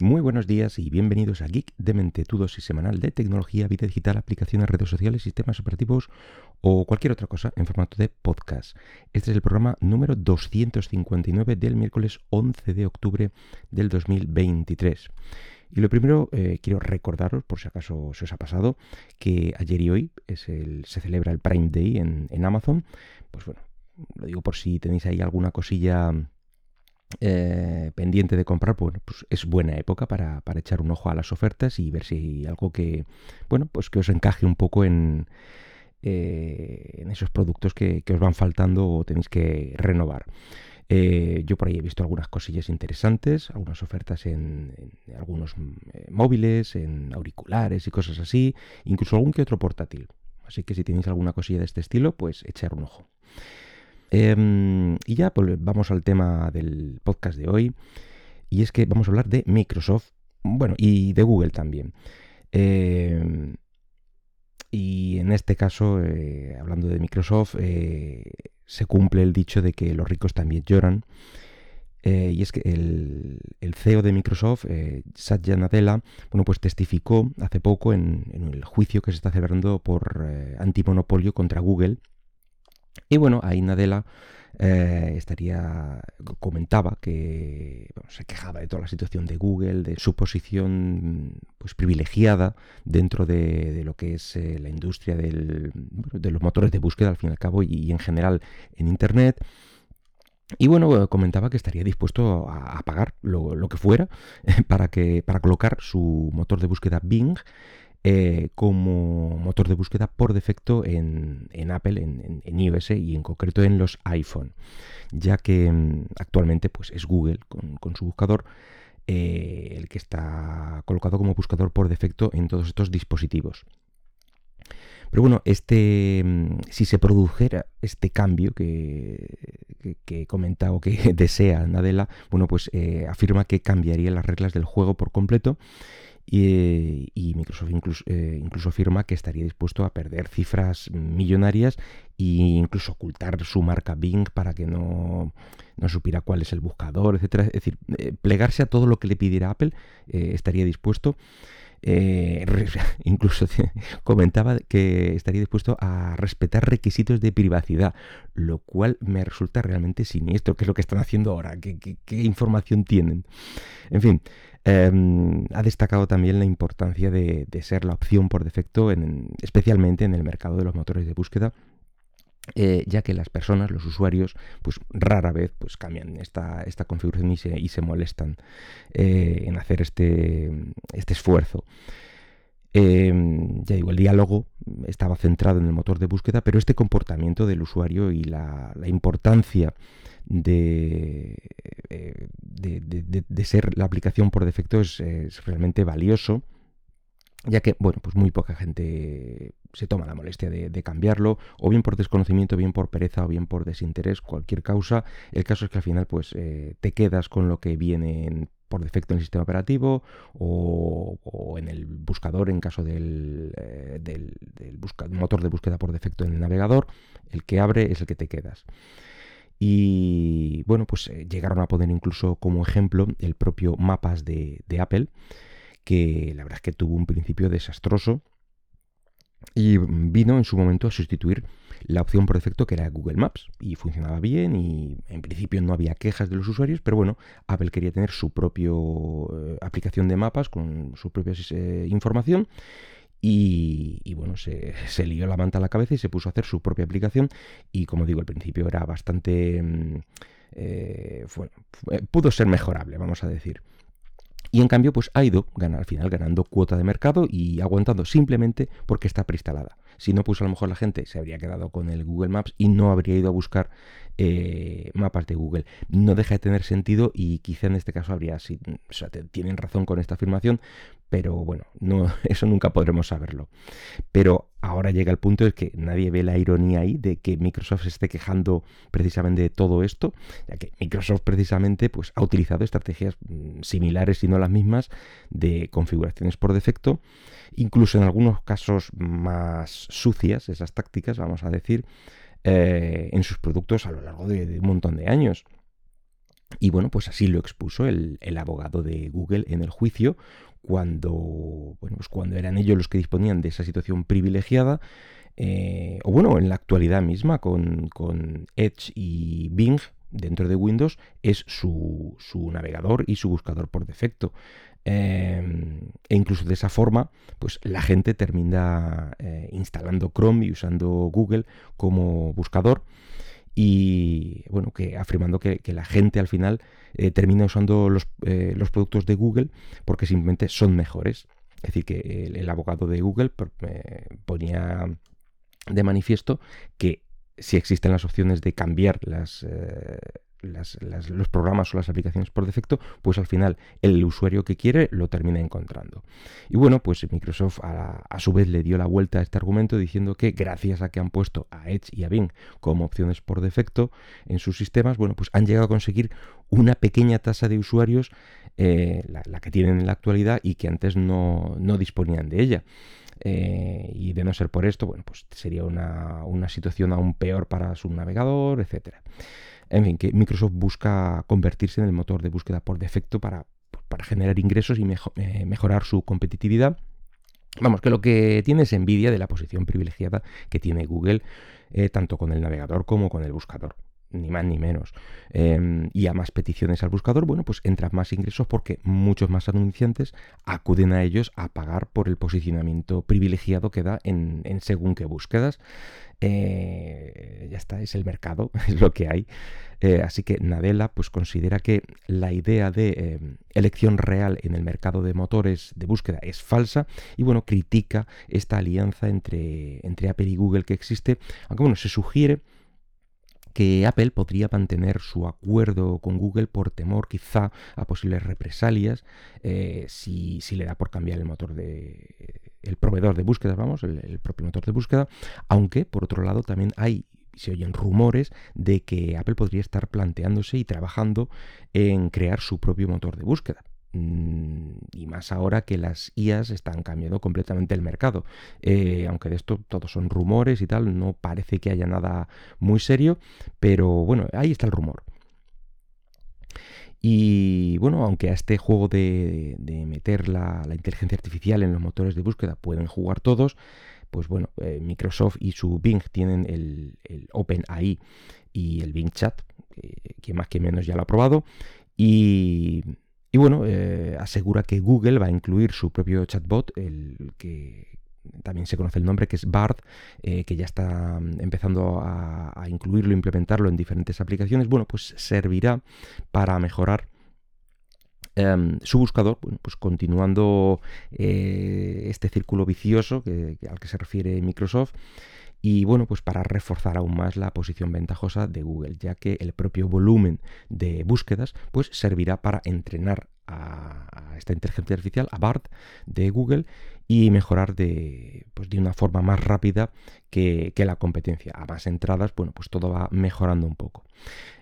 Muy buenos días y bienvenidos a Geek de Mente, tu dosis semanal de tecnología, vida digital, aplicaciones, redes sociales, sistemas operativos o cualquier otra cosa en formato de podcast. Este es el programa número 259 del miércoles 11 de octubre del 2023. Y lo primero, eh, quiero recordaros, por si acaso se os ha pasado, que ayer y hoy se celebra el Prime Day en, en Amazon. Pues bueno, lo digo por si tenéis ahí alguna cosilla eh, pendiente de comprar, pues, pues es buena época para, echar un ojo a las ofertas y ver si hay algo que, bueno, pues que os encaje un poco en, eh, en esos productos que, os van faltando o tenéis que renovar. Eh, yo por ahí he visto algunas cosillas interesantes, algunas ofertas en, algunos móviles, en auriculares y cosas así, incluso algún que otro portátil. Así que si tenéis alguna cosilla de este estilo, pues echar un ojo. Em, y ya pues, vamos al tema del podcast de hoy. Y es que vamos a hablar de Microsoft, bueno, y de Google también. Em, y en este caso, eh, hablando de Microsoft, eh, se cumple el dicho de que los ricos también lloran. Eh, y es que el, CEO de Microsoft, Satya Nadella, bueno, pues testificó hace poco en, en, el juicio que se está celebrando por antimonopolio contra Google y bueno, ahí Nadella eh, estaría, comentaba que se quejaba de toda la situación de Google, de su posición pues privilegiada dentro de, lo que es eh, la industria de los motores de búsqueda al fin y al cabo y, en general en Internet. Y bueno, comentaba que estaría dispuesto a, pagar lo, lo, que fuera para, que, para colocar su motor de búsqueda Bing eh, como motor de búsqueda por defecto en, Apple, en, iOS y en concreto en los iPhone, ya que mm, actualmente pues, es Google con, su buscador eh, el que está colocado como buscador por defecto en todos estos dispositivos. Pero bueno, este, mm, si se produjera este cambio que, que, he comentado que desea Nadella, bueno, pues eh, afirma que cambiaría las reglas del juego por completo y, Microsoft incluso, eh, incluso, afirma que estaría dispuesto a perder cifras millonarias e incluso ocultar su marca Bing para que no, no supiera cuál es el buscador, etcétera. Es decir, eh, plegarse a todo lo que le pidiera Apple eh, estaría dispuesto. incluso comentaba que estaría dispuesto a respetar requisitos de privacidad, lo cual me resulta realmente siniestro. ¿Qué es lo que están haciendo ahora? ¿Qué, qué información tienen? En fin, Em, ha destacado también la importancia de, ser la opción por defecto, especialmente en el mercado de los motores de búsqueda, eh, ya que las personas, los usuarios, pues rara vez pues, cambian esta, configuración y se, molestan eh, en hacer este, este esfuerzo. Em, ya digo, el diálogo estaba centrado en el motor de búsqueda, pero este comportamiento del usuario y la, importancia eh, de, ser la aplicación por defecto es, realmente valioso, ya que, bueno, pues muy poca gente se toma la molestia de, cambiarlo, o bien por desconocimiento, bien por pereza, o bien por desinterés, cualquier causa. El caso es que al final, pues, eh, te quedas con lo que viene en por defecto en el sistema operativo o, en el buscador en caso del, eh, motor de búsqueda por defecto en el navegador, el que abre es el que te quedas. Y bueno, pues eh, llegaron a poner incluso como ejemplo el propio mapas de, de Apple, que la verdad es que tuvo un principio desastroso y vino en su momento a sustituir la opción por defecto que era Google Maps y funcionaba bien y en principio no había quejas de los usuarios, pero bueno, Apple quería tener su propia eh, aplicación de mapas con su propia eh, información y, bueno, se, se, lió la manta a la cabeza y se puso a hacer su propia aplicación y como digo, al principio era bastante... Mm, eh, pudo ser mejorable, vamos a decir. Y en cambio, pues ha ido al final ganando cuota de mercado y aguantando simplemente porque está preinstalada. Si no, pues a lo mejor la gente se habría quedado con el Google Maps y no habría ido a buscar eh, mapas de Google. No deja de tener sentido y quizá en este caso habría, si, o sea, tienen razón con esta afirmación, pero bueno, no, eso nunca podremos saberlo. Pero ahora llega el punto de que nadie ve la ironía ahí de que Microsoft se esté quejando precisamente de todo esto, ya que Microsoft precisamente pues, ha utilizado estrategias mm, similares y no las mismas de configuraciones por defecto, incluso en algunos casos más sucias, esas tácticas, vamos a decir, eh, en sus productos a lo largo de un montón de años. Y bueno, pues así lo expuso el, abogado de Google en el juicio cuando, bueno, pues cuando eran ellos los que disponían de esa situación privilegiada. Eh, o bueno, en la actualidad misma con, con Edge y Bing, dentro de Windows es su, navegador y su buscador por defecto. Em, e incluso de esa forma, pues la gente termina eh, instalando Chrome y usando Google como buscador. Y bueno, que afirmando que, la gente al final eh, termina usando eh, los, productos de Google porque simplemente son mejores. Es decir, que el, abogado de Google ponía de manifiesto que si existen las opciones de cambiar eh, los programas o las aplicaciones por defecto, pues al final el usuario que quiere lo termina encontrando. Y bueno, pues Microsoft a, su vez le dio la vuelta a este argumento diciendo que gracias a que han puesto a Edge y a Bing como opciones por defecto en sus sistemas, bueno, pues han llegado a conseguir una pequeña tasa de usuarios, eh, la, que tienen en la actualidad y que antes no disponían de ella. Eh, y de no ser por esto, bueno, pues sería una, situación aún peor para su navegador, etc. En fin, que Microsoft busca convertirse en el motor de búsqueda por defecto para, generar ingresos y eh, mejorar su competitividad. Vamos, que lo que tiene es envidia de la posición privilegiada que tiene Google, eh, tanto con el navegador como con el buscador ni más ni menos, em, y a más peticiones al buscador, bueno, pues entran más ingresos porque muchos más anunciantes acuden a ellos a pagar por el posicionamiento privilegiado que da en, según qué búsquedas. Eh, ya está, es el mercado, es lo que hay. Eh, así que Nadella pues considera que la idea de em, elección real en el mercado de motores de búsqueda es falsa y bueno, critica esta alianza entre, entre Apple y Google que existe, aunque bueno, se sugiere que Apple podría mantener su acuerdo con Google por temor quizá a posibles represalias eh, si, le da por cambiar el motor de el proveedor de búsqueda, vamos, el, propio motor de búsqueda, aunque por otro lado también hay se oyen rumores de que Apple podría estar planteándose y trabajando en crear su propio motor de búsqueda. Mm, y más ahora que las IAS están cambiando completamente el mercado. Eh, aunque de esto todos son rumores y tal, no parece que haya nada muy serio, pero bueno, ahí está el rumor. Y bueno, aunque a este juego de, meter la, inteligencia artificial en los motores de búsqueda pueden jugar todos, pues bueno, eh, Microsoft y su Bing tienen el, OpenAI y el Bing Chat, que más que menos ya lo ha probado. Y y bueno, eh, asegura que Google va a incluir su propio chatbot, el que también se conoce el nombre, que es Bard, eh, que ya está mm, empezando a, incluirlo, implementarlo en diferentes aplicaciones. Bueno, pues servirá para mejorar em, su buscador, bueno, pues continuando eh, este círculo vicioso al que se refiere Microsoft y bueno, pues para reforzar aún más la posición ventajosa de Google, ya que el propio volumen de búsquedas pues servirá para entrenar a, esta inteligencia artificial, a BART de Google, y mejorar de, pues de una forma más rápida que, la competencia. A más entradas, bueno, pues todo va mejorando un poco.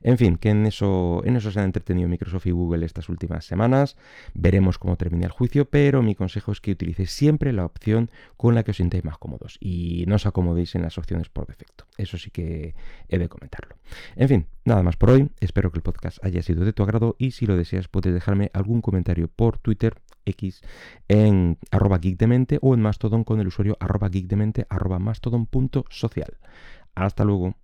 En fin, que en eso, en eso se han entretenido Microsoft y Google estas últimas semanas. Veremos cómo termina el juicio, pero mi consejo es que utilicéis siempre la opción con la que os sintáis más cómodos y no os acomodéis en las opciones por defecto. Eso sí que he de comentarlo. En fin, nada más por hoy. Espero que el podcast haya sido de tu agrado y si lo deseas puedes dejarme algún comentario por Twitter X en geekdemente o en Mastodon con el usuario arroba geekdemente. Hasta luego.